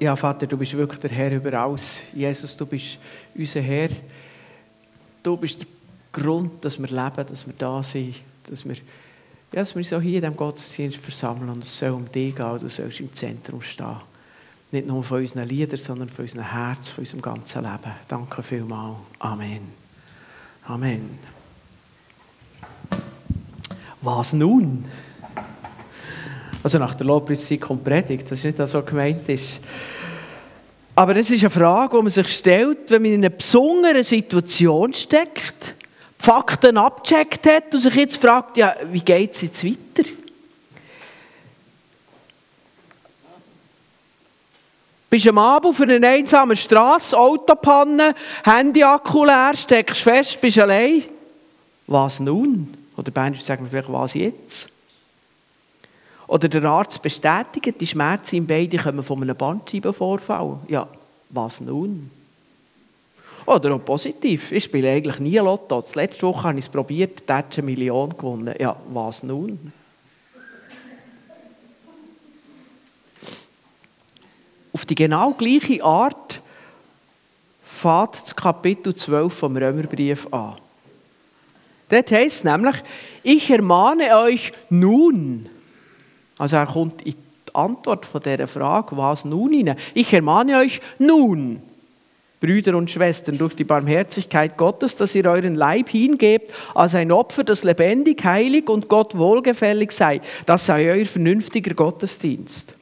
Ja, Vater, du bist wirklich der Herr über alles. Jesus, du bist unser Herr. Du bist der Grund, dass wir leben, dass wir da sind, dass wir, ja, dass wir uns auch hier in diesem Gottesdienst versammeln und es soll um dich gehen, du sollst im Zentrum stehen. Nicht nur von unseren Liedern, sondern von unserem Herz, von unserem ganzen Leben. Danke vielmals. Amen. Amen. Was nun? Also nach der Lobpreiszeit kommt Predigt, das ist nicht das, was gemeint ist. Aber es ist eine Frage, die man sich stellt, wenn man in einer besonderen Situation steckt, die Fakten abgecheckt hat und sich jetzt fragt, ja, wie geht es jetzt weiter? Bist am Abend auf einer einsamen Straße, Autopanne, Handy-Akku leer, steckst fest, bist allein. Was nun? Oder Bernhard sagen wir vielleicht, was jetzt? Oder der Arzt bestätigt, die Schmerzen im Bein kommen von einem Bandscheibenvorfall. Ja, was nun? Oder auch positiv. Ich spiele eigentlich nie Lotto. Letzte Woche habe ich es probiert, da eine Million gewonnen. Ja, was nun? Auf die genau gleiche Art fährt das Kapitel 12 vom Römerbrief an. Dort heißt es nämlich, ich ermahne euch nun, also er kommt in die Antwort von dieser Frage, was nun hinein. Ich ermahne euch nun, Brüder und Schwestern, durch die Barmherzigkeit Gottes, dass ihr euren Leib hingebt als ein Opfer, das lebendig, heilig und Gott wohlgefällig sei. Das sei euer vernünftiger Gottesdienst.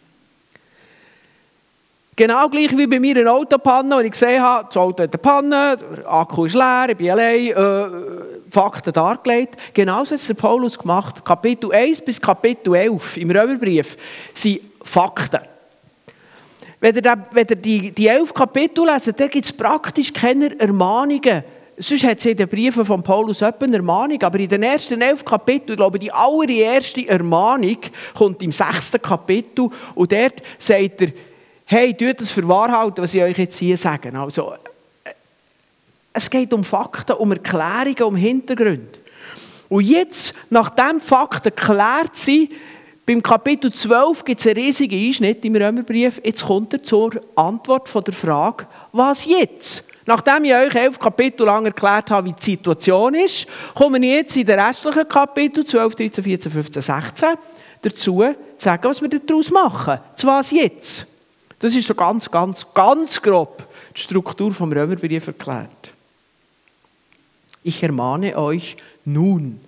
Genau gleich wie bei mir eine Autopanne, wo ich gesehen habe, das Auto hat eine Panne, der Akku ist leer, ich bin allein, äh, Fakten dargelegt. Genauso hat es der Paulus gemacht. Kapitel 1 bis Kapitel 11 im Römerbrief sind Fakten. Wenn ihr, die, die elf Kapitel lest, dann gibt es praktisch keine Ermahnungen. Sonst hat es in den Briefen von Paulus eine Ermahnung, aber in den ersten elf Kapiteln, ich glaube, die allererste Ermahnung kommt im sechsten Kapitel und dort sagt er, hey, tut das für wahr halten, was ich euch jetzt hier sage. Also, äh, es geht um Fakten, um Erklärungen, um Hintergründe. Und jetzt, nachdem Fakten geklärt sind, beim Kapitel 12 gibt es einen riesigen Einschnitt im Römerbrief. Jetzt kommt er zur Antwort von der Frage, was jetzt? Nachdem ich euch elf Kapitel lang erklärt habe, wie die Situation ist, komme ich jetzt in den restlichen Kapiteln 12, 13, 14, 15, 16 dazu, zu sagen, was wir daraus machen. Zu was jetzt? Das ist so ganz, ganz, ganz grob die Struktur vom Römerbrief erklärt. Ich ermahne euch nun.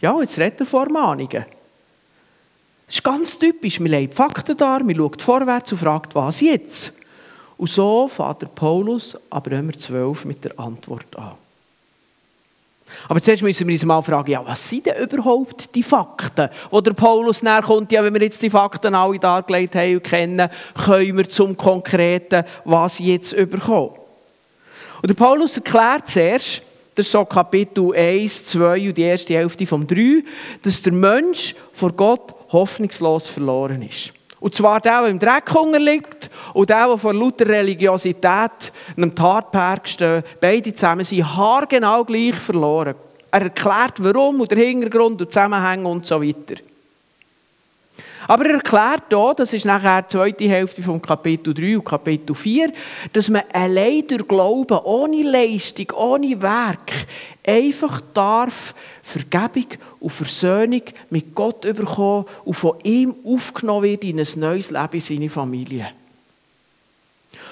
Ja, jetzt redet er vor Mahnungen. Das ist ganz typisch. Man legt Fakten dar, man schaut vorwärts und fragt, was jetzt? Und so fährt Paulus ab Römer 12 mit der Antwort an. Aber zuerst müssen wir uns mal fragen, ja, was sind denn überhaupt die Fakten? Wo der Paulus näher kommt, ja, wenn wir jetzt die Fakten alle dargelegt haben und kennen, können wir zum Konkreten, was jetzt überkommen. Und der Paulus erklärt zuerst, das ist so Kapitel 1, 2 und die erste Hälfte vom 3, dass der Mensch vor Gott hoffnungslos verloren ist. Und zwar der, der im Dreck liegt und der, der vor lauter Religiosität einem Tatberg steht. Beide zusammen sind haargenau gleich verloren. Er erklärt, warum und der Hintergrund und Zusammenhänge und so weiter. Aber er erklärt hier, das ist nachher die zweite Hälfte vom Kapitel 3 und Kapitel 4, dass man allein durch Glauben, ohne Leistung, ohne Werk, einfach darf Vergebung und Versöhnung mit Gott bekommen und von ihm aufgenommen wird in ein neues Leben in seine Familie.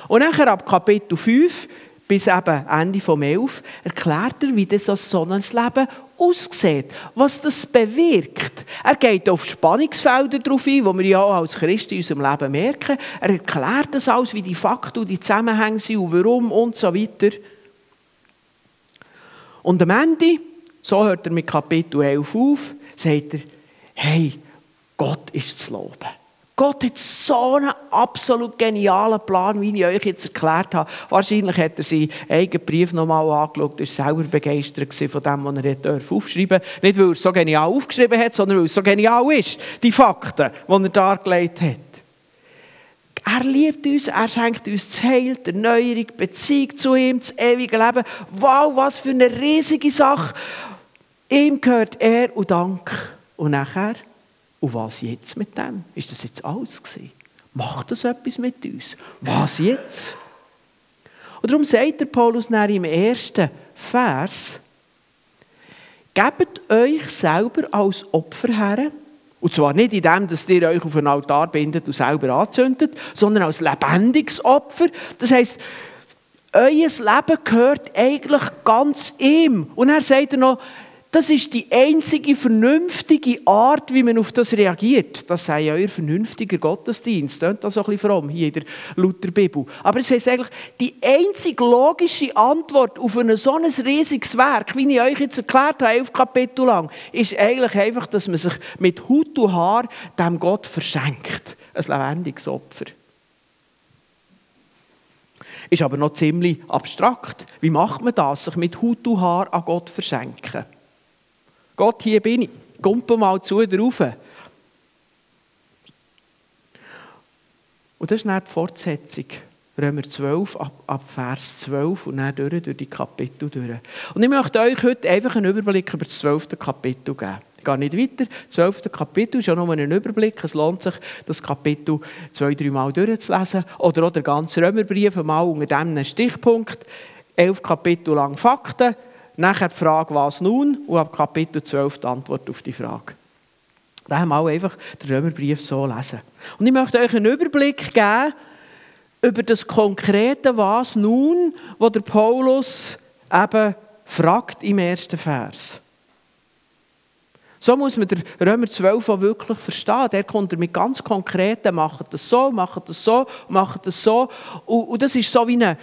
Und nachher ab Kapitel 5 bis eben Ende vom 11 erklärt er, wie das so ein Leben aussieht, was das bewirkt. Er geht auf Spannungsfelder drauf ein, die wir ja als Christen in unserem Leben merken. Er erklärt das alles, wie die Fakten und die Zusammenhänge sind und warum und so weiter. Und am Ende, so hört er mit Kapitel 11 auf, sagt er, hey, Gott ist zu loben. Gott hat so einen absolut genialen Plan, wie ich euch jetzt erklärt habe. Wahrscheinlich hat er seinen eigenen Brief nochmal angeschaut, war selber begeistert von dem, was er aufschreiben durfte. Nicht, weil er es so genial aufgeschrieben hat, sondern weil es so genial ist, die Fakten, die er dargelegt hat. Er liebt uns, er schenkt uns das Heil, die Erneuerung, die Beziehung zu ihm, das ewige Leben. Wow, was für eine riesige Sache. Ihm gehört Er und Dank. Und nachher und was jetzt mit dem? Ist das jetzt alles gewesen? macht das etwas mit uns. Was jetzt? Und darum sagt der Paulus im ersten Vers, gebt euch selber als Opfer her, und zwar nicht in dem, dass ihr euch auf einen Altar bindet und selber anzündet, sondern als lebendiges Opfer. Das heisst, euer Leben gehört eigentlich ganz ihm. Und er sagt er noch, das ist die einzige vernünftige Art, wie man auf das reagiert. Das sei euer vernünftiger Gottesdienst. Das ist so ein bisschen fromm hier in der Lutherbibel. Aber es heißt eigentlich, die einzige logische Antwort auf ein so ein riesiges Werk, wie ich euch jetzt erklärt habe, elf Kapitel lang, ist eigentlich einfach, dass man sich mit Hut und Haar dem Gott verschenkt. Ein lebendiges Opfer. Ist aber noch ziemlich abstrakt. Wie macht man das, sich mit Hut und Haar an Gott verschenken? Gott, hier bin ich. Kumpe mal zu dir rauf. Und das ist dann die Fortsetzung. Römer 12, ab, ab Vers 12 und dann durch, durch die Kapitel durch. Und ich möchte euch heute einfach einen Überblick über das 12. Kapitel geben. Ich gehe nicht weiter. Das 12. Kapitel ist ja nur ein Überblick. Es lohnt sich, das Kapitel zwei, drei Mal durchzulesen. Oder auch den ganzen Römerbrief mal unter diesem Stichpunkt. Elf Kapitel lang Fakten, Nachher die Frage, was nun? Und ab Kapitel 12 die Antwort auf die Frage. Da haben wir einfach den Römerbrief so lesen. Und ich möchte euch einen Überblick geben über das konkrete Was nun, wo der Paulus eben fragt im ersten Vers. So muss man den Römer 12 auch wirklich verstehen. Der kommt mit ganz konkreten, macht das so, macht das so, macht das so. Und, und das ist so wie eine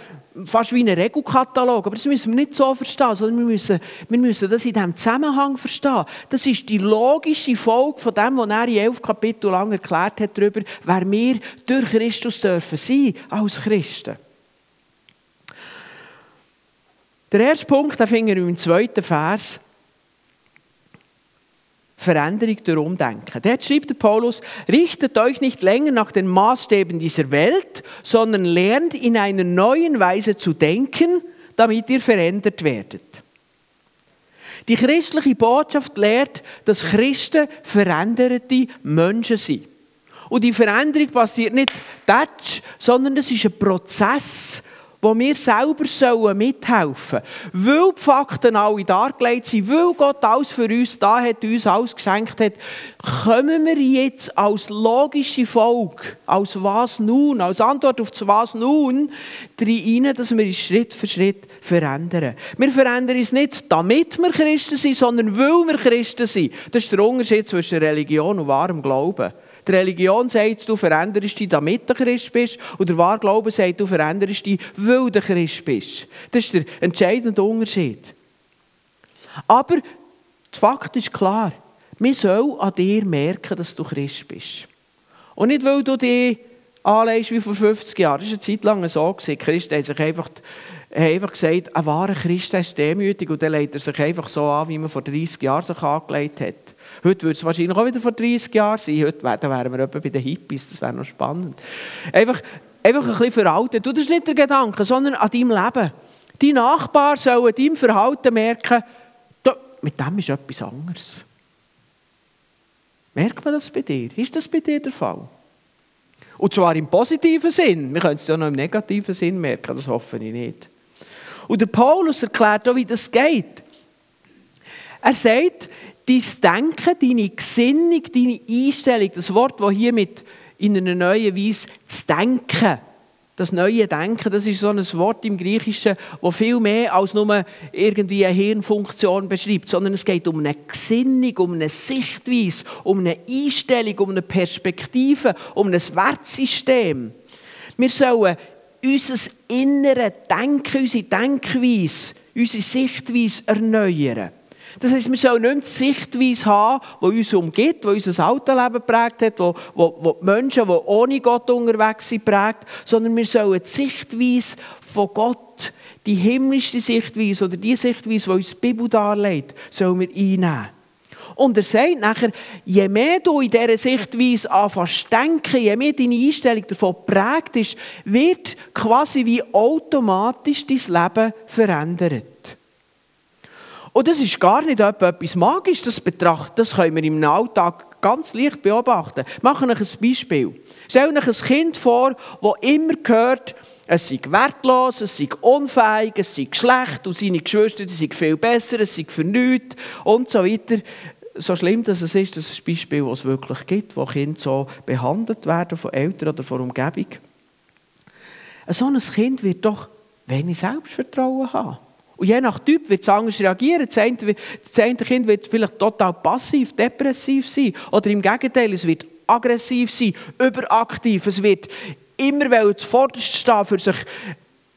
fast wie ein Regelkatalog. Aber das müssen wir nicht so verstehen, sondern wir müssen, wir müssen das in diesem Zusammenhang verstehen. Das ist die logische Folge von dem, was er in elf Kapitel lang erklärt hat, darüber, wer wir durch Christus dürfen sein als Christen. Der erste Punkt, den finden wir im zweiten Vers. Veränderung durch Umdenken. Dort schreibt Paulus, richtet euch nicht länger nach den Maßstäben dieser Welt, sondern lernt in einer neuen Weise zu denken, damit ihr verändert werdet. Die christliche Botschaft lehrt, dass Christen veränderte Menschen sind. Und die Veränderung passiert nicht tatsch, sondern es ist ein Prozess, wo wir selber sollen mithelfen sollen. Weil die Fakten alle dargelegt sind, weil Gott alles für uns da hat, uns alles geschenkt hat, kommen wir jetzt als logische Folge, als was nun, als Antwort auf das was nun, rein, dass wir uns Schritt für Schritt verändern. Wir verändern uns nicht, damit wir Christen sind, sondern weil wir Christen sind. Das ist der Unterschied zwischen Religion und wahrem Glauben. Die Religion sagt, du veränderst dich, damit du Christ bist. Und der Wahrglaube sagt, du veränderst dich, weil du Christ bist. Das ist der entscheidende Unterschied. Aber der Fakt ist klar. Man soll an dir merken, dass du Christ bist. Und nicht, weil du dich anlegst wie vor 50 Jahren. Das war eine Zeit lang so. Christ hat sich einfach, einfach gesagt, ein wahrer Christ ist demütig und dann legt er sich einfach so an, wie man vor 30 Jahren sich angelegt hat. Heute würde es wahrscheinlich auch wieder vor 30 Jahren sein. Heute wären wir bei den Hippies, das wäre noch spannend. Einfach, einfach ein bisschen veraltet. Du, das ist nicht der Gedanke, sondern an deinem Leben. Dein Nachbar soll an deinem Verhalten merken, mit dem ist etwas anderes. Merkt man das bei dir? Ist das bei dir der Fall? Und zwar im positiven Sinn. Wir können es ja noch im negativen Sinn merken, das hoffe ich nicht. Und der Paulus erklärt auch, wie das geht. Er sagt, dein Denken, deine Gesinnung, deine Einstellung, das Wort, das hier mit in einer neuen Weise zu denken, das neue Denken, das ist so ein Wort im Griechischen, das viel mehr als nur irgendwie eine Hirnfunktion beschreibt, sondern es geht um eine Gesinnung, um eine Sichtweise, um eine Einstellung, um eine Perspektive, um ein Wertsystem. Wir sollen unser innere Denken, unsere Denkweise, unsere Sichtweise erneuern. Das heisst, wir sollen nicht die Sichtweise haben, die uns umgibt, die unser Altenleben geprägt hat, wo, wo, wo die Menschen, die ohne Gott unterwegs sind, prägt, sondern wir sollen die Sichtweise von Gott, die himmlische Sichtweise oder die Sichtweise, die uns die Bibel darlegt, sollen wir einnehmen. Und er sagt nachher, je mehr du in dieser Sichtweise anfängst denken, je mehr deine Einstellung davon geprägt ist, wird quasi wie automatisch dein Leben verändert. Und das ist gar nicht etwas Magisches, das, betracht, das können wir im Alltag ganz leicht beobachten. Machen euch ein Beispiel. Stell euch ein Kind vor, das immer hört, es sei wertlos, es sei unfähig, es sei schlecht und seine Geschwister sind viel besser, es sei für nichts und so weiter. So schlimm dass es ist, das ist ein Beispiel, das es wirklich gibt, wo Kinder so behandelt werden von Eltern oder von der Umgebung. So ein Kind wird doch wenig Selbstvertrauen haben. Und je nach Typ wird es anders reagieren. Das eine, das eine Kind wird vielleicht total passiv, depressiv sein. Oder im Gegenteil, es wird aggressiv sein, überaktiv. Es wird immer zuvorderst stehen, für sich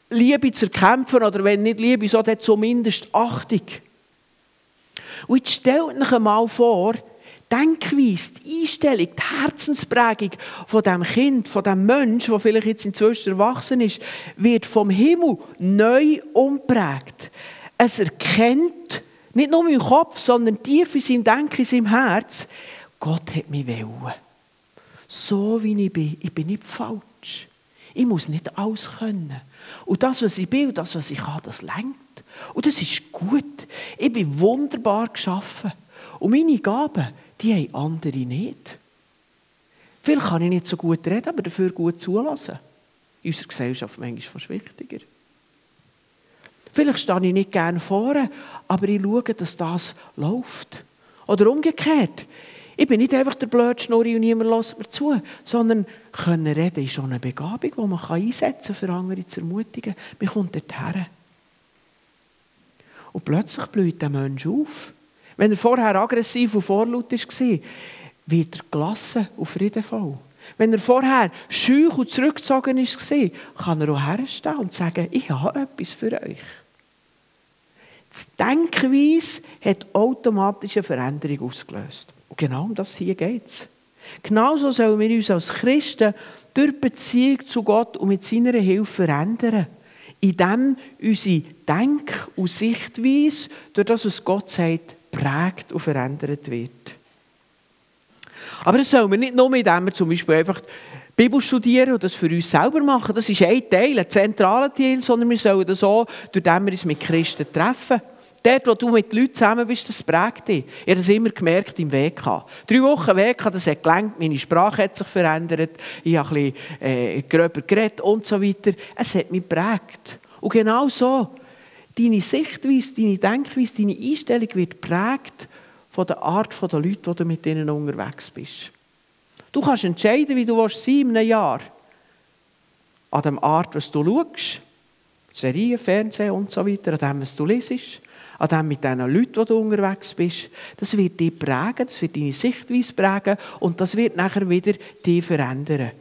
Liebe zu erkämpfen. Oder wenn nicht Liebe, so dann zumindest Achtung. Und jetzt stellt euch einmal vor, Denkweise, die Einstellung, die Herzensprägung von dem Kind, von dem Mensch, der vielleicht jetzt inzwischen erwachsen ist, wird vom Himmel neu umprägt. Es erkennt, nicht nur im Kopf, sondern tief in seinem Denken, in seinem Herz, Gott hat mich wollen. So wie ich bin. Ich bin nicht falsch. Ich muss nicht alles können. Und das, was ich bin, das, was ich kann, das lenkt. Und das ist gut. Ich bin wunderbar geschaffen. Und meine Gaben, die haben andere nicht. Vielleicht kann ich nicht so gut reden, aber dafür gut zulassen. In unserer Gesellschaft manchmal fast wichtiger. Vielleicht stehe ich nicht gerne vorne, aber ich schaue, dass das läuft. Oder umgekehrt. Ich bin nicht einfach der blöde Schnurri und niemand lässt mir zu, sondern können reden ist schon eine Begabung, die man einsetzen kann, für andere zu ermutigen. Man kommt dorthin. Und plötzlich blüht der Mensch auf. Wenn er vorher aggressiv und vorlaut war, wird er gelassen und friedevoll. Wenn er vorher scheu und zurückgezogen war, kann er auch herstehen und sagen, ich habe etwas für euch. Die Denkweise hat automatische Veränderung ausgelöst. Und genau um das hier geht es. Genauso sollen wir uns als Christen durch Beziehung zu Gott und mit seiner Hilfe verändern. Indem unsere Denk- und Sichtweise durch das, was Gott sagt, prägt und verändert wird. Aber das sollen wir nicht nur, indem wir zum Beispiel einfach Bibel studieren und das für uns selber machen. Das ist ein Teil, ein zentraler Teil, sondern wir sollen das auch, durch wir uns mit Christen treffen. Dort, wo du mit Leuten zusammen bist, das prägt dich. Ich habe das immer gemerkt im WK. Drei Wochen WK, das hat gelangt, meine Sprache hat sich verändert, ich habe ein bisschen äh, gröber geredet und so weiter. Es hat mich geprägt. Und genau so deine Sichtweise, deine Denkweise, deine Einstellung wird prägt von der Art der Leute, die du mit denen unterwegs bist. Du kannst entscheiden, wie du sein in einem Jahr. An der Art, was du schaust, Serien, Fernsehen und so weiter, an dem, was du lesest, an dem mit den Leuten, die du unterwegs bist. Das wird dich prägen, das wird deine Sichtweise prägen und das wird nachher wieder dich verändern.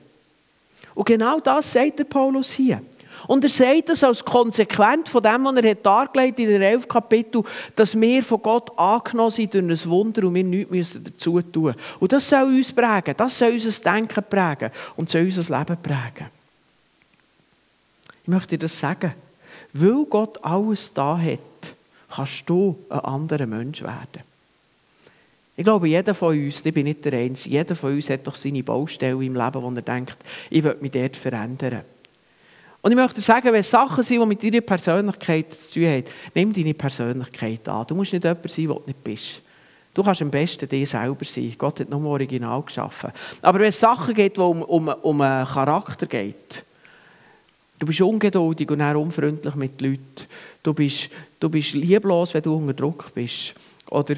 Und genau das sagt der Paulus hier. Und er sagt das als Konsequenz von dem, was er hat dargelegt in den elf Kapitel, dass wir von Gott angenommen sind durch ein Wunder und wir nichts dazu tun müssen. Und das soll uns prägen, das soll unser Denken prägen und soll unser Leben prägen. Ich möchte dir das sagen. Weil Gott alles da hat, kannst du ein anderer Mensch werden. Ich glaube, jeder von uns, ich bin nicht der Einzige, jeder von uns hat doch seine Baustelle im Leben, wo er denkt, ich will mich dort verändern. Und ich möchte sagen, wenn es Sachen sind, die mit deiner Persönlichkeit zu tun haben, nimm deine Persönlichkeit an. Du musst nicht jemand sein, der du nicht bist. Du kannst am besten dir selber sein. Gott hat nur original geschaffen. Aber wenn es Sachen geht, die um, um, um einen Charakter geht, du bist ungeduldig und unfreundlich mit Leuten, du bist, du bist lieblos, wenn du unter Druck bist, oder,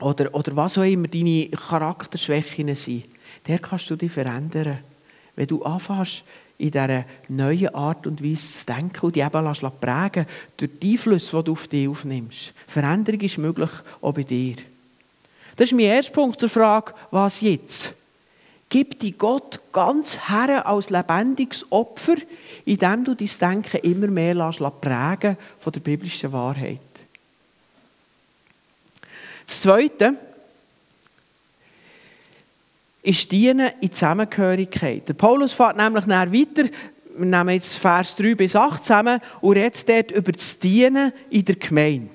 oder, oder was auch immer deine Charakterschwächen sind, der kannst du dich verändern. Wenn du anfängst, in dieser neuen Art und Weise zu denken und die eben prägen durch die Einflüsse, die du auf dich aufnimmst. Veränderung ist möglich auch bei dir. Das ist mein erster Punkt zur Frage, was jetzt? Gib dich Gott ganz her als lebendiges Opfer, indem du dein Denken immer mehr prägen von der biblischen Wahrheit. Das Zweite, ist Dienen in Zusammengehörigkeit. Der Paulus fährt nämlich nach weiter, wir nehmen jetzt Vers 3 bis 8 zusammen und redet dort über das Dienen in der Gemeinde.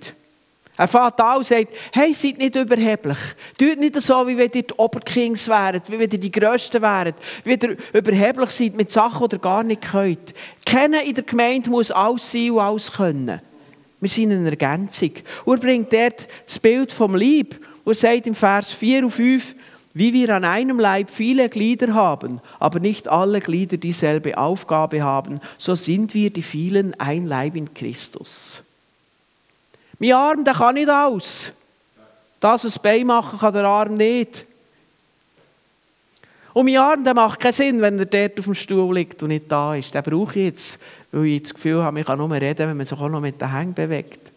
Er fährt an und sagt, hey, seid nicht überheblich. Tut nicht so, wie wenn ihr die Oberkings wäret, wie wenn ihr die Größten wäret, wie ihr überheblich seid mit Sachen, die ihr gar nicht könnt. Kennen in der Gemeinde muss alles sein und alles können. Wir sind eine Ergänzung. Und er bringt dort das Bild vom Lieb. Und sagt im Vers 4 und 5, wie wir an einem Leib viele Glieder haben, aber nicht alle Glieder dieselbe Aufgabe haben, so sind wir die vielen ein Leib in Christus. Mein Arm, der kann nicht aus. Das, was Bein machen kann der Arm nicht. Und mein Arm, der macht keinen Sinn, wenn er dort auf dem Stuhl liegt und nicht da ist. Den brauche ich jetzt, weil ich das Gefühl habe, ich kann nur reden, wenn man sich auch noch mit den Hängen bewegt.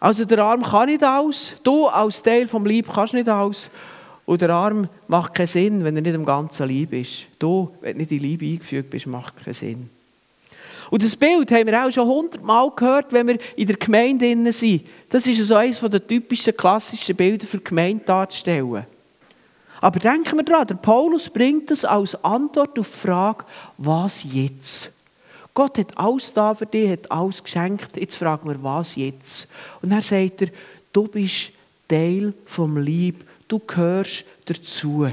Also der Arm kann nicht aus, du als Teil vom Leib kannst nicht aus. Und der Arm macht keinen Sinn, wenn er nicht im ganzen Leib ist. Du, wenn du nicht in Leib eingefügt bist, macht keinen Sinn. Und das Bild haben wir auch schon hundertmal gehört, wenn wir in der Gemeinde sind. Das ist so eines der typischen, klassischen Bilder für die Gemeinde darzustellen. Aber denken wir daran, der Paulus bringt das als Antwort auf die Frage, was jetzt? Gott hat alles da für dich, hat alles geschenkt. Jetzt fragen wir, was jetzt? Und dann sagt er, du bist Teil vom Lieb, du gehörst dazu.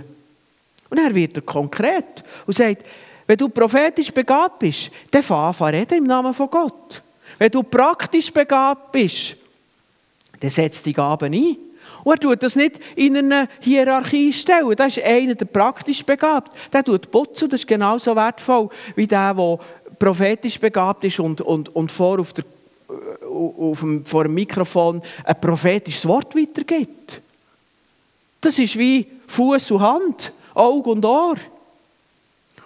Und er wird er konkret und sagt, wenn du prophetisch begabt bist, dann fang an reden im Namen von Gott. Wenn du praktisch begabt bist, dann setzt die Gaben ein. Und er tut das nicht in eine Hierarchie stellen. Das ist einer, der praktisch begabt. Der tut putzen, das ist genauso wertvoll wie der, der prophetisch begabt ist und, und, und vor, auf der, äh, auf dem, vor dem Mikrofon ein prophetisches Wort weitergibt. Das ist wie Fuß und Hand, Auge und Ohr.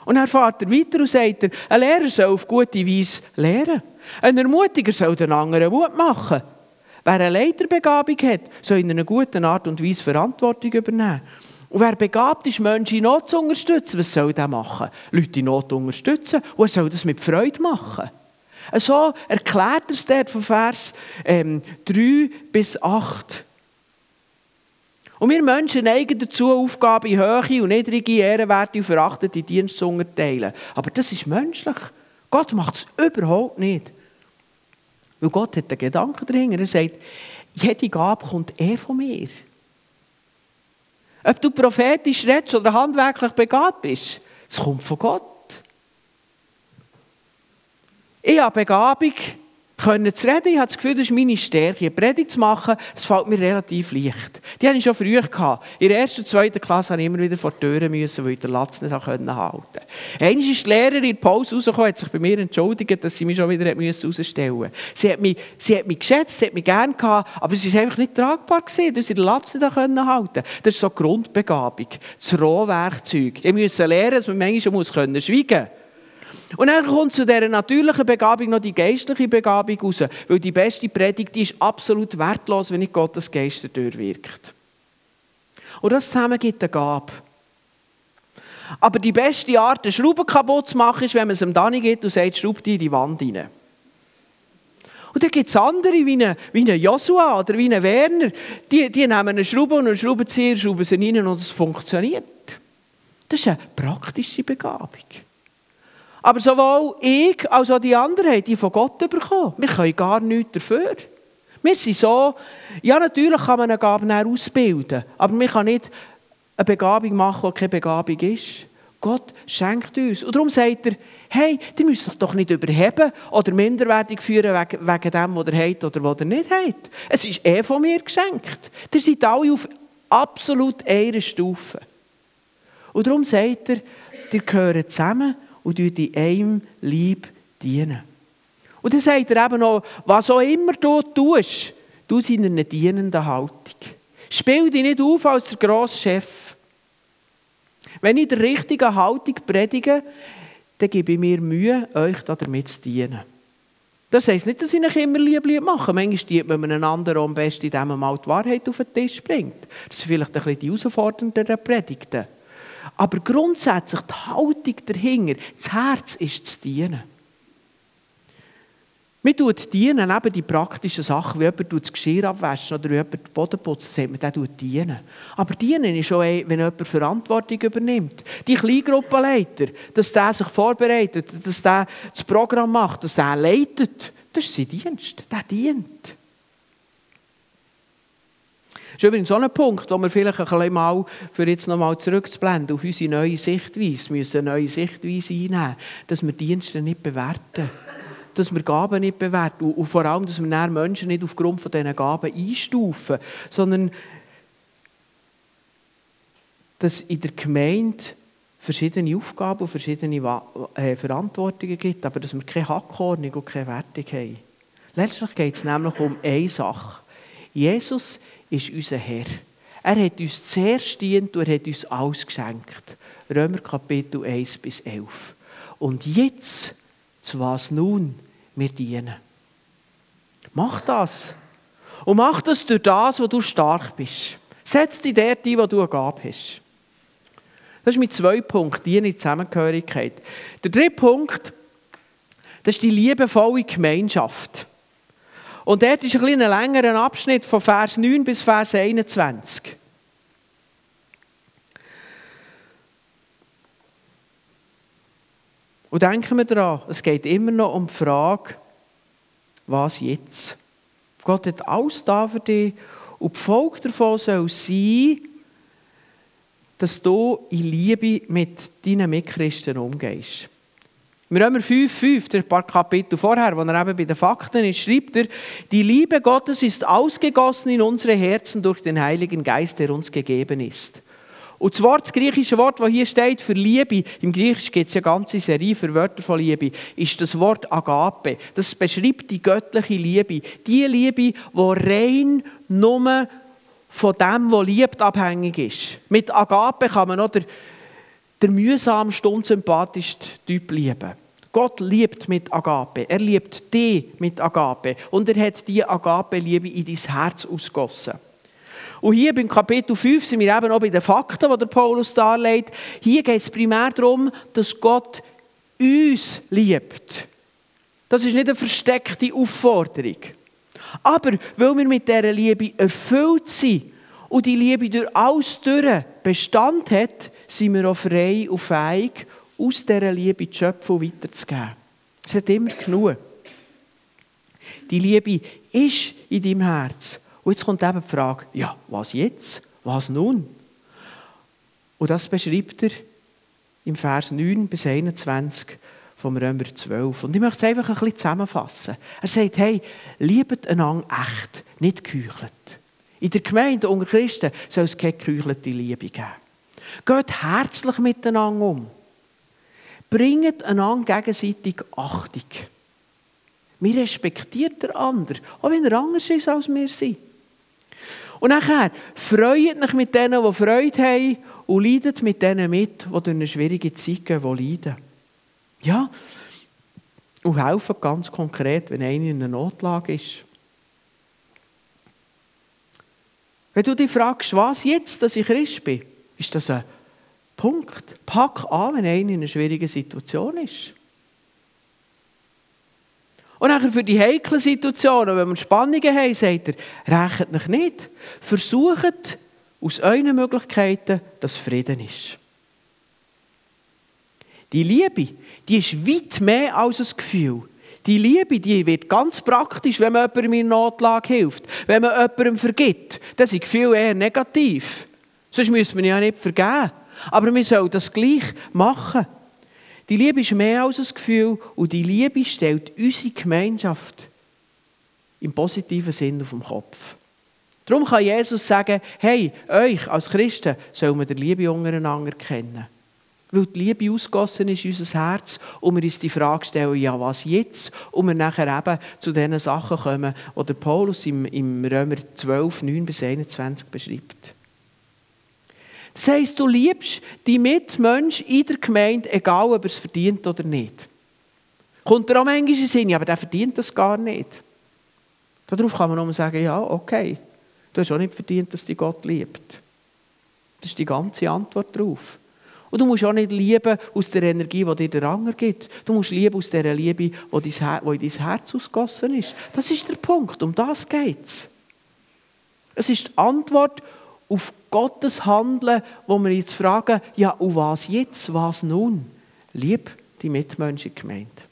Und dann fährt er weiter und sagt, er, ein Lehrer soll auf gute Weise lehren. Ein Ermutiger soll den anderen Mut machen. Wer eine Leiterbegabung hat, soll in einer guten Art und Weise Verantwortung übernehmen. Und wer begabt ist, Menschen in Not zu unterstützen, was soll der machen? Leute in Not unterstützen und er soll das mit Freude machen. So erklärt er es dort von Vers ähm, 3 bis 8. Und wir Menschen neigen dazu, Aufgaben in hohe und niedrige, ehrenwerte und verachtete Dienste zu unterteilen. Aber das ist menschlich. Gott macht es überhaupt nicht. Weil Gott hat einen Gedanken dahinter. Er sagt, jede Gabe kommt eh von mir. Ob du prophetisch redest oder handwerklich begabt bist, es kommt von Gott. Ich habe Begabung, können zu reden. Ich habe das Gefühl, das ist meine Stärke. Eine Predigt zu machen, das fällt mir relativ leicht. Die hatte ich schon früher. In der ersten und zweiten Klasse musste ich immer wieder vor die Türen, müssen, weil ich den Latz nicht halten konnte. Einmal ist die Lehrerin in der Pause rausgekommen, hat sich bei mir entschuldigt, dass sie mich schon wieder herausstellen musste. Sie hat mich, sie hat mich geschätzt, sie hat mich gerne gehabt, aber es war einfach nicht tragbar, gewesen, dass ich den Latz nicht halten konnte. Das ist so Grundbegabung, das Rohwerkzeug. Ich musste lernen, dass man manchmal schweigen muss. Und dann kommt zu dieser natürlichen Begabung noch die geistliche Begabung raus. Weil die beste Predigt die ist absolut wertlos, wenn nicht Gottes Geist durchwirkt. Und das zusammen gibt eine Gabe. Aber die beste Art, eine Schraube kaputt zu machen, ist, wenn man es dem Dani geht und sagt, schraub die in die Wand rein. Und dann gibt es andere, wie ein wie eine Joshua oder wie ein Werner, die, die nehmen eine Schraube und einen Schraubenzieher, schrauben sie rein und es funktioniert. Das ist eine praktische Begabung. Aber sowohl ich als auch die anderen haben die von Gott bekommen. Wir können gar nichts dafür. Wir sind so, ja natürlich kann man eine Gabe ausbilden, aber man kann nicht eine Begabung machen, die keine Begabung ist. Gott schenkt uns. Und darum sagt er, hey, die müsst euch doch nicht überheben oder minderwertig führen wegen, dem, was ihr habt oder was ihr nicht habt. Es ist eh von mir geschenkt. Ihr seid alle auf absolut einer Stufe. Und darum sagt er, ihr gehört zusammen und in einem Lieb dienen. Und dann sagt er eben noch, was auch immer du tust, du in einer dienenden Haltung. Spiel dich nicht auf als der grosse Chef. Wenn ich der richtigen Haltung predige, dann gebe ich mir Mühe, euch damit zu dienen. Das heisst nicht, dass ich euch immer lieb mache. Manchmal dient man einander am besten, indem man mal die Wahrheit auf den Tisch bringt. Das sind vielleicht ein bisschen die herausfordernderen Predigten. Aber grundsätzlich die Haltung dahinter, das Herz ist zu dienen. Wir tut dienen eben die praktischen Sachen, wie jemand das Geschirr abwaschen oder jemand den Boden putzt, sagt man, der tut dienen. Aber dienen ist auch, wenn jemand Verantwortung übernimmt. Die Kleingruppenleiter, dass der sich vorbereitet, dass der das Programm macht, dass der leitet, das ist sein Dienst. Der dient. Das ist übrigens so ein Punkt, wo wir vielleicht ein bisschen mal, für jetzt noch mal zurückzublenden, auf unsere neue Sichtweise, müssen eine neue Sichtweise einnehmen, dass wir Dienste nicht bewerten. dass wir Gaben nicht bewerten und vor allem, dass wir Menschen nicht aufgrund von diesen Gaben einstufen, sondern dass in der Gemeinde verschiedene Aufgaben und verschiedene äh, Verantwortungen gibt, aber dass wir keine Hackordnung und keine Wertung haben. Letztlich geht es nämlich um eine Sache. Jesus ist unser Herr. Er hat uns zuerst dient und er hat uns alles geschenkt. Römer Kapitel 1 bis 11. Und jetzt, zu was nun wir dienen. Mach das. Und mach das durch das, wo du stark bist. Setz dich dort ein, wo du eine Gabe hast. Das ist mein zweiter Punkt, die Zusammengehörigkeit. Der dritte Punkt, das ist die liebevolle Gemeinschaft. Und dort ist ein, ein längerer Abschnitt von Vers 9 bis Vers 21. Und denken wir daran, es geht immer noch um die Frage, was jetzt? Gott hat alles da für dich und die Folge davon soll sein, dass du in Liebe mit deinen Mitchristen umgehst. Im Römer 5,5, ein paar Kapitel vorher, wo er eben bei den Fakten ist, schreibt er, die Liebe Gottes ist ausgegossen in unsere Herzen durch den Heiligen Geist, der uns gegeben ist. Und das, Wort, das griechische Wort, das hier steht für Liebe, im Griechischen gibt es eine ganze Serie für Wörter von Liebe, ist das Wort Agape. Das beschreibt die göttliche Liebe. Die Liebe, die rein nur von dem, was liebt, abhängig ist. Mit Agape kann man noch der, mühsamste, unsympathischste Typ lieben. Gott liebt mit Agape. Er liebt dich mit Agape. Und er hat diese Agape-Liebe in dein Herz ausgossen. Und hier beim Kapitel 5 sind wir eben auch bei den Fakten, die Paulus darlegt. Hier geht es primär darum, dass Gott uns liebt. Das ist nicht eine versteckte Aufforderung. Aber weil wir mit dieser Liebe erfüllt sind und die Liebe durch alles durch Bestand hat, sind wir auch frei und fähig, aus dieser Liebe die Schöpfung weiterzugeben. Es hat immer genug. Die Liebe ist in deinem Herz. Und jetzt kommt eben die Frage, ja, was jetzt? Was nun? Und das beschreibt er im Vers 9 bis 21 vom Römer 12. Und ich möchte es einfach ein bisschen zusammenfassen. Er sagt, hey, liebet einander echt, nicht geheuchelt. In der Gemeinde unter Christen soll es keine geheuchelte Liebe geben. Geht herzlich miteinander um. Bringt einander gegenseitig Achtung. Wir respektieren den anderen, auch wenn er anders ist, als wir sind. Und nachher, freut euch mit denen, die Freude haben und leidet mit denen mit, die durch eine schwierige Zeit gehen, die leiden. Ja, und helfen ganz konkret, wenn einer in einer Notlage ist. Wenn du dich fragst, was jetzt, dass ich Christ bin, ist das ein Punkt. Pack an, wenn einer in einer schwierigen Situation ist. Und nachher für die heiklen Situationen, wenn wir Spannungen haben, sagt er, rechnet euch nicht. Versucht aus euren Möglichkeiten, dass Frieden ist. Die Liebe, die ist weit mehr als ein Gefühl. Die Liebe, die wird ganz praktisch, wenn man jemandem in Notlage hilft. Wenn man jemandem vergibt, dann sind Gefühle eher negativ. Sonst müssen wir ja nicht vergeben. Aber wir sollen das gleich machen. Die Liebe ist mehr als ein Gefühl und die Liebe stellt unsere Gemeinschaft im positiven Sinn auf den Kopf. Darum kann Jesus sagen, hey, euch als Christen sollen wir die Liebe untereinander kennen. Weil die Liebe ausgossen ist in unser Herz und wir uns die Frage stellen, ja, was jetzt? Und wir nachher eben zu den Sachen kommen, die der Paulus im, im Römer 12, 9 bis 21 beschreibt. Das heisst, du liebst die Mitmensch in der Gemeinde, egal ob er es verdient oder nicht. Kommt er auch manchmal in Sinn, aber der verdient das gar nicht. Darauf kann man nur sagen, ja, okay, du hast auch nicht verdient, dass dich Gott liebt. Das ist die ganze Antwort darauf. Und du musst auch nicht lieben aus der Energie, die dir der Anger gibt. Du musst lieben aus der Liebe, die in dein Herz ausgossen ist. Das ist der Punkt. Um das geht es. Es ist die Antwort auf Gottes Handeln, wo wir jetzt fragen, ja, und was jetzt, was nun? Lieb die Mitmenschen gemeint.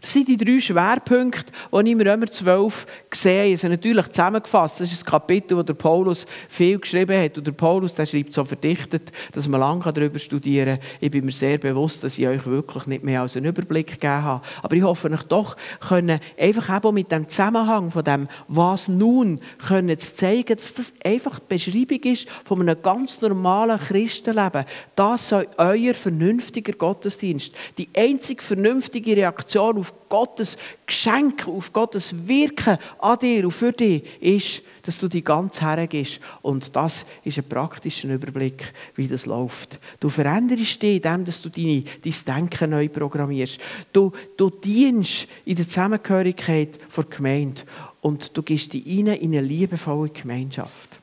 Das sind die drei Schwerpunkte, die ich im Römer 12 sehe. Sie natürlich zusammengefasst. Das ist das Kapitel, wo der Paulus viel geschrieben hat. Und der Paulus der schreibt so verdichtet, dass man lange darüber studieren kann. Ich bin mir sehr bewusst, dass ich euch wirklich nicht mehr als einen Überblick gegeben habe. Aber ich hoffe, euch doch können einfach eben mit dem Zusammenhang von dem «Was nun?» können zu zeigen, dass das einfach die Beschreibung ist von einem ganz normalen Christenleben. Das soll euer vernünftiger Gottesdienst. Die einzige vernünftige Reaktion auf Gottes Geschenk, auf Gottes Wirken an dir und für dich ist, dass du die ganz hergehst. Und das ist ein praktischer Überblick, wie das läuft. Du veränderst dich, indem du deine, dein Denken neu programmierst. Du, du dienst in der Zusammengehörigkeit der Gemeinde und du gehst dich rein in eine liebevolle Gemeinschaft.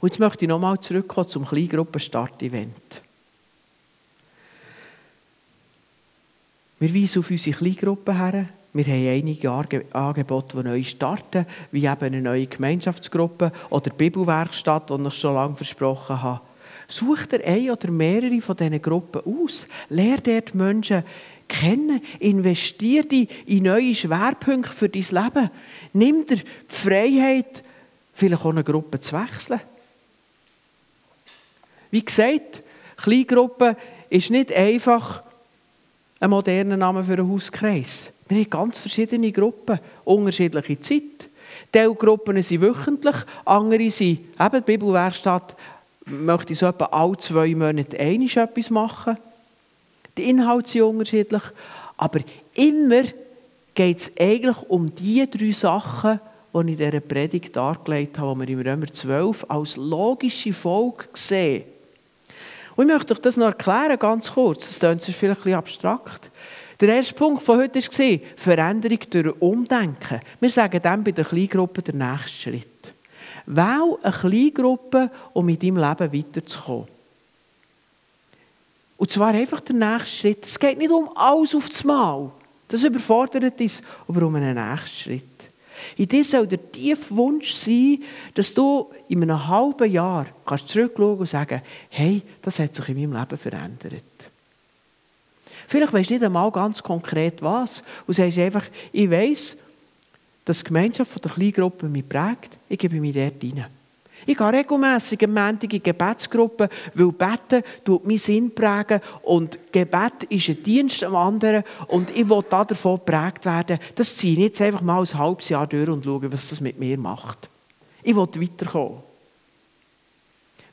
Und jetzt möchte ich nochmal zurückkommen zum Kleingruppenstart-Event. Wir weisen auf unsere Kleingruppen her. Wir haben einige Angebote, die neu starten, wie eben eine neue Gemeinschaftsgruppe oder die Bibelwerkstatt, die ich schon lange versprochen habe. Such dir eine oder mehrere von diesen Gruppen aus. Lehr dort Menschen kennen. Investier dich in neue Schwerpunkte für dein Leben. Nimm dir die Freiheit, vielleicht auch eine Gruppe zu wechseln. Wie gesagt, Kleingruppe ist nicht einfach ein moderner Name für einen Hauskreis. Wir haben ganz verschiedene Gruppen, unterschiedliche Zeit. Teilgruppen sind wöchentlich, andere sind eben die Bibelwerkstatt, möchte so etwa alle zwei Monate einig etwas machen. Die Inhalte sind unterschiedlich, aber immer geht es eigentlich um die drei Sachen, die ich in dieser Predigt dargelegt habe, die wir im Römer 12 als logische Folge sehen. Und ich möchte euch das noch erklären, ganz kurz. Das klingt vielleicht ein bisschen abstrakt. Der erste Punkt von heute war Veränderung durch Umdenken. Wir sagen dann bei der Kleingruppe der nächste Schritt. Wähl eine Kleingruppe, um in deinem Leben weiterzukommen. Und zwar einfach der nächste Schritt. Es geht nicht um alles auf das Mal. Das überfordert uns, aber um einen nächsten Schritt. In dir soll der tiefe Wunsch sein, dass du in einem halben Jahr kannst zurückschauen und sagen, hey, das hat sich in meinem Leben verändert. Vielleicht weißt du nicht einmal ganz konkret was und sagst einfach, ich weiss, dass die Gemeinschaft der Kleingruppe mich prägt, ich gebe mich dort hinein. Ich gehe regelmässig am Montag in Gebetsgruppen, weil Beten tut meinen Sinn prägen und Gebet ist ein Dienst am anderen und ich will davon geprägt werden. Das ziehe ich jetzt einfach mal ein halbes Jahr durch und schaue, was das mit mir macht. Ich will weiterkommen.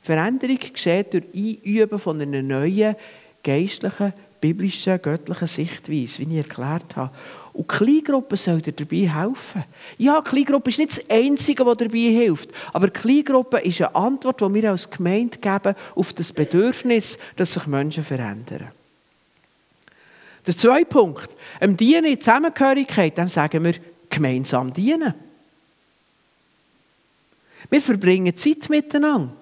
Veränderung geschieht durch Einüben von einer neuen geistlichen, biblischen, göttlichen Sichtweise, wie ich erklärt habe. Und Kleingruppen sollen dir dabei helfen. Ja, Kleingruppe ist nicht das Einzige, was dabei hilft. Aber Kleingruppe ist eine Antwort, die wir als Gemeinde geben auf das Bedürfnis, dass sich Menschen verändern. Der zweite Punkt. Im Dienen in Zusammengehörigkeit, dann sagen wir gemeinsam dienen. Wir verbringen Zeit miteinander.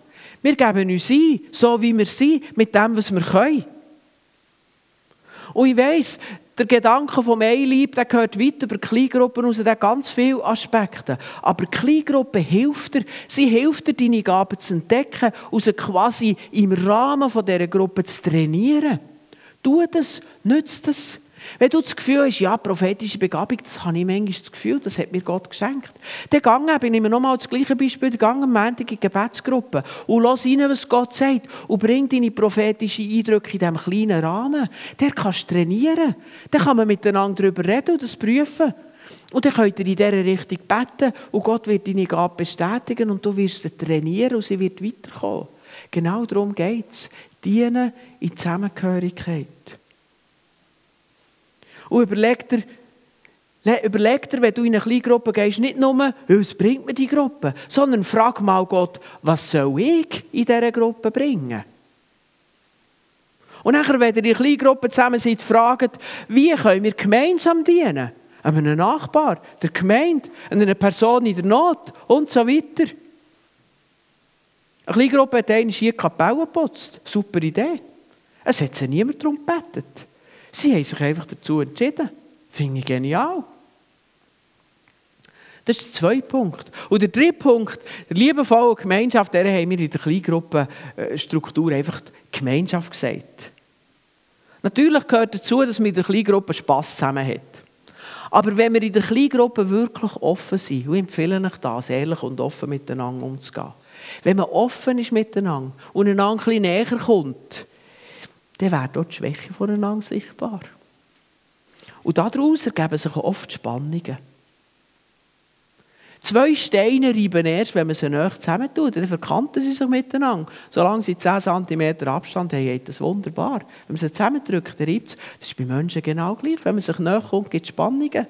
Wir geben uns ein, so wie wir sind, mit dem, was wir können. Und ich weiss, der Gedanke vom Einlieb, der gehört weit über Kleingruppen raus, der hat ganz viele Aspekte. Aber Kleingruppe hilft dir, sie hilft dir, deine Gaben zu entdecken und sie quasi im Rahmen dieser Gruppe zu trainieren. Tu das, nützt das. Wenn du das Gefühl hast, ja, prophetische Begabung, das habe ich manchmal das Gefühl, das hat mir Gott geschenkt. Dann gang eben, ich nochmal das gleiche Beispiel, dann am Montag in die Gebetsgruppe und lass rein, was Gott sagt und bring deine prophetischen Eindrücke in diesem kleinen Rahmen. Der kannst du trainieren. Dann kann man miteinander darüber reden und das prüfen. Und dann könnt ihr in dieser Richtung beten und Gott wird deine Gabe bestätigen und du wirst sie trainieren und sie wird weiterkommen. Genau darum geht es. Dienen in Zusammengehörigkeit. Und überleg dir, überleg dir, wenn du in eine kleine Gruppe gehst, nicht nur, was bringt mir die Gruppe, sondern frag mal Gott, was soll ich in dieser Gruppe bringen? Und nachher, wenn ihr in kleinen Gruppe zusammen seid, fragt, wie können wir gemeinsam dienen? Einem Nachbar, der Gemeinde, einer Person in der Not und so weiter. Eine kleine Gruppe hat einmal hier Kapelle geputzt. Super Idee. Es hat sich niemand darum gebeten. Sie haben sich einfach dazu entschieden. Finde ich genial. Das ist der zweite Punkt. Und der dritte Punkt, der liebevolle Gemeinschaft, der haben wir in der Kleingruppenstruktur einfach Gemeinschaft gesagt. Natürlich gehört dazu, dass man in der Kleingruppe Spass zusammen hat. Aber wenn wir in der Kleingruppe wirklich offen sind, ich empfehle euch das, ehrlich und offen miteinander umzugehen. Wenn man offen ist miteinander und einander ein bisschen näher kommt, dann wird dort die Schwäche voneinander sichtbar. Und daraus ergeben sich oft Spannungen. Zwei Steine reiben erst, wenn man sie näher zusammentut. Dann verkanten sie sich miteinander. Solange sie 10 cm Abstand haben, geht das wunderbar. Wenn man sie zusammendrückt, dann reibt es. Das ist bei Menschen genau gleich. Wenn man sich näher kommt, gibt es Spannungen.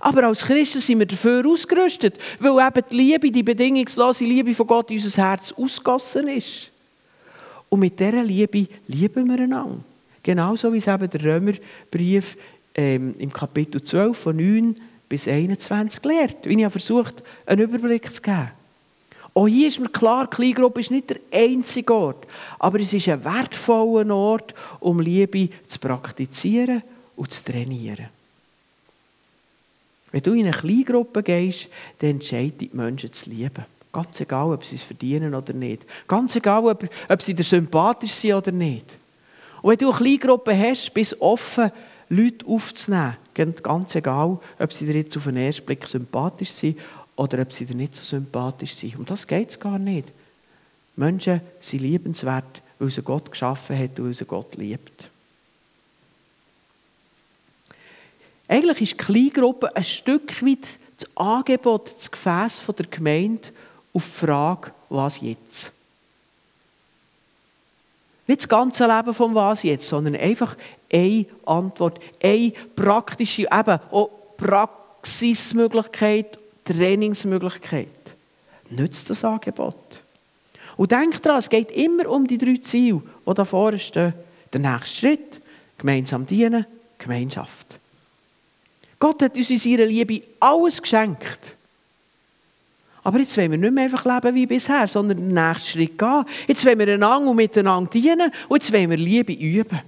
Aber als Christen sind wir dafür ausgerüstet, weil eben die Liebe, die bedingungslose Liebe von Gott in unser Herz ausgossen ist. Und mit dieser Liebe lieben wir einander. Genauso wie es eben der Römerbrief ähm, im Kapitel 12 von 9 bis 21 lehrt. Wie ich versucht einen Überblick zu geben. Auch hier ist mir klar, Kleingruppe ist nicht der einzige Ort, aber es ist ein wertvoller Ort, um Liebe zu praktizieren und zu trainieren. Wenn du in eine Kleingruppe gehst, dann entscheiden die Menschen zu lieben. Ganz egal, ob sie es verdienen oder nicht. Ganz egal, ob, ob sie dir sympathisch sind oder nicht. Und wenn du eine Kleingruppe hast, bist du offen, Leute aufzunehmen. Ganz egal, ob sie dir jetzt auf den ersten Blick sympathisch sind oder ob sie dir nicht so sympathisch sind. Um das geht es gar nicht. Menschen sind liebenswert, weil sie Gott geschaffen hat und weil sie Gott liebt. Eigentlich ist die Kleingruppe ein Stück weit das Angebot, das Gefäß der Gemeinde auf die Frage, was jetzt? Nicht das ganze Leben vom Was jetzt, sondern einfach eine Antwort, eine praktische, eben auch Praxismöglichkeit, Trainingsmöglichkeit. Nützt das Angebot. Und denkt daran, es geht immer um die drei Ziele, die da vorne stehen. Der nächste Schritt, gemeinsam dienen, Gemeinschaft. Gott hat uns in seiner Liebe alles geschenkt. Aber jetzt wollen wir nicht mehr einfach leben wie bisher, sondern den nächsten Schritt gehen. Jetzt wollen wir einander und miteinander dienen und jetzt wollen wir Liebe üben.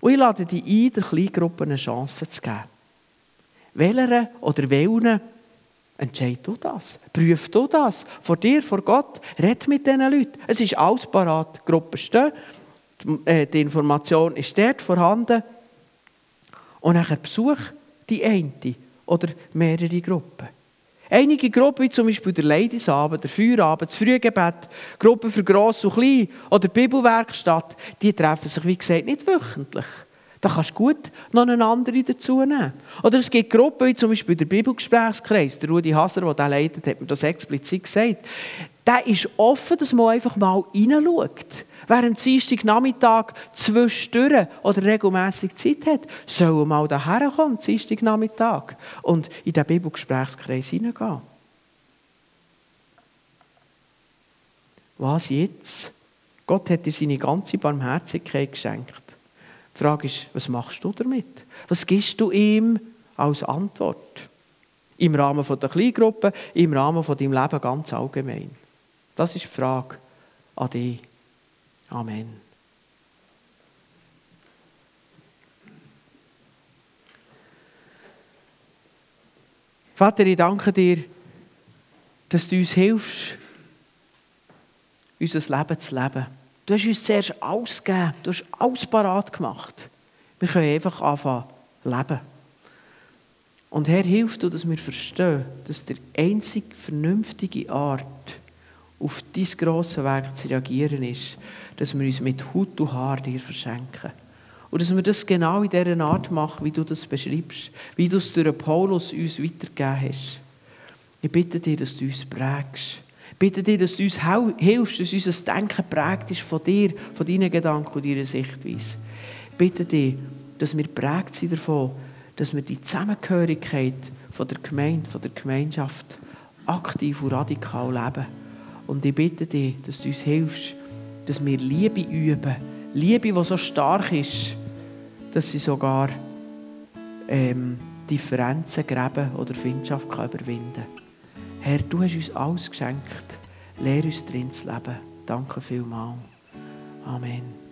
Und ich lade dich ein, der Kleingruppe eine Chance zu geben. Welcher oder welchen entscheid du das? Prüf du das. Vor dir, vor Gott. Red mit diesen Leuten. Es ist alles parat. Die Gruppe steht. Äh, die Information ist dort vorhanden. Und nachher besuch die eine oder mehrere Gruppen. Einige Gruppen, wie zum Beispiel der Ladiesabend, der Feierabend, das Frühgebet, Gruppen für Gross und Klein oder die Bibelwerkstatt, die treffen sich, wie gesagt, nicht wöchentlich. Da kannst du gut noch eine andere dazu nehmen. Oder es gibt Gruppen, wie zum Beispiel der Bibelgesprächskreis. Der Rudi Haser, der das leitet, hat mir das explizit gesagt. Der ist offen, dass man einfach mal hineinschaut. Wer am Dienstag Nachmittag zwischendurch oder regelmässig Zeit hat, soll mal daher kommen, Dienstag Nachmittag, und in den Bibelgesprächskreis hineingehen. Was jetzt? Gott hat dir seine ganze Barmherzigkeit geschenkt. Die Frage ist, was machst du damit? Was gibst du ihm als Antwort? Im Rahmen der Kleingruppe, im Rahmen von deinem Leben ganz allgemein. Das ist die Frage an dich. Amen. Vater, ich danke dir, dass du uns hilfst, unser Leben zu leben. Du hast uns zuerst alles gegeben, du hast alles parat gemacht. Wir können einfach anfangen leben. Und Herr, hilf du, dass wir verstehen, dass die einzig vernünftige Art, auf dein grosse Werk zu reagieren ist, dass wir uns mit Hut und Haar dir verschenken. Und dass wir das genau in dieser Art machen, wie du das beschreibst, wie du es durch Paulus uns weitergegeben hast. Ich bitte dich, dass du uns prägst. Ich bitte dich, dass du uns hilfst, dass unser Denken prägt ist von dir, von deinen Gedanken und deiner Sichtweise. Ich bitte dich, dass wir prägt sind davon, dass wir die Zusammengehörigkeit von der Gemeinde, von der Gemeinschaft aktiv und radikal leben. Und ich bitte dich, dass du uns hilfst, dass wir Liebe üben. Liebe, die so stark ist, dass sie sogar ähm, Differenzen, Gräben oder Findschaft kann überwinden kann. Herr, du hast uns alles geschenkt. Lehr uns drin zu leben. Danke vielmals. Amen.